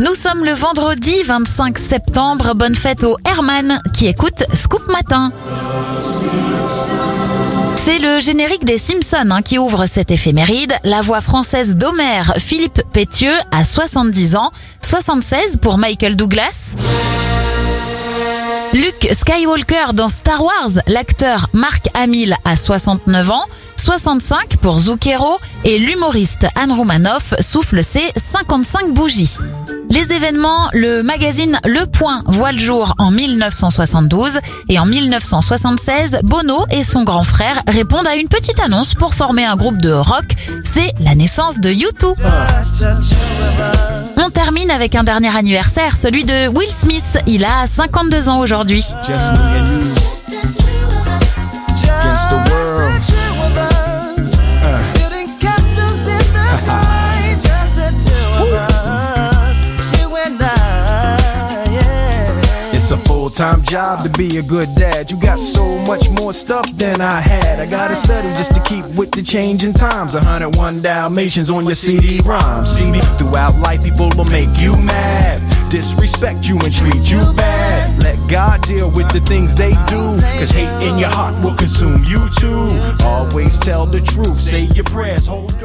Nous sommes le vendredi 25 septembre. Bonne fête au Herman qui écoute Scoop Matin. C'est le générique des Simpsons hein, qui ouvre cette éphéméride. La voix française d'Homer, Philippe Pétieux, a 70 ans, 76 pour Michael Douglas. Luke Skywalker dans Star Wars, l'acteur Mark Hamill a 69 ans, 65 pour Zucchero et l'humoriste Anne Romanoff souffle ses 55 bougies. Les événements, le magazine Le Point voit le jour en 1972 et en 1976, Bono et son grand frère répondent à une petite annonce pour former un groupe de rock. C'est la naissance de U2. On termine avec un dernier anniversaire, celui de Will Smith. Il a 52 ans aujourd'hui. It's a full time job to be a good dad. You got so much more stuff than I had. I gotta study just to keep with the changing times. 101 Dalmatians on your CD-ROM. CD throughout life, people will make you mad. Disrespect you and treat you bad. Let God deal with the things they do. Cause hate in your heart will consume you too. Always tell the truth, say your prayers, hold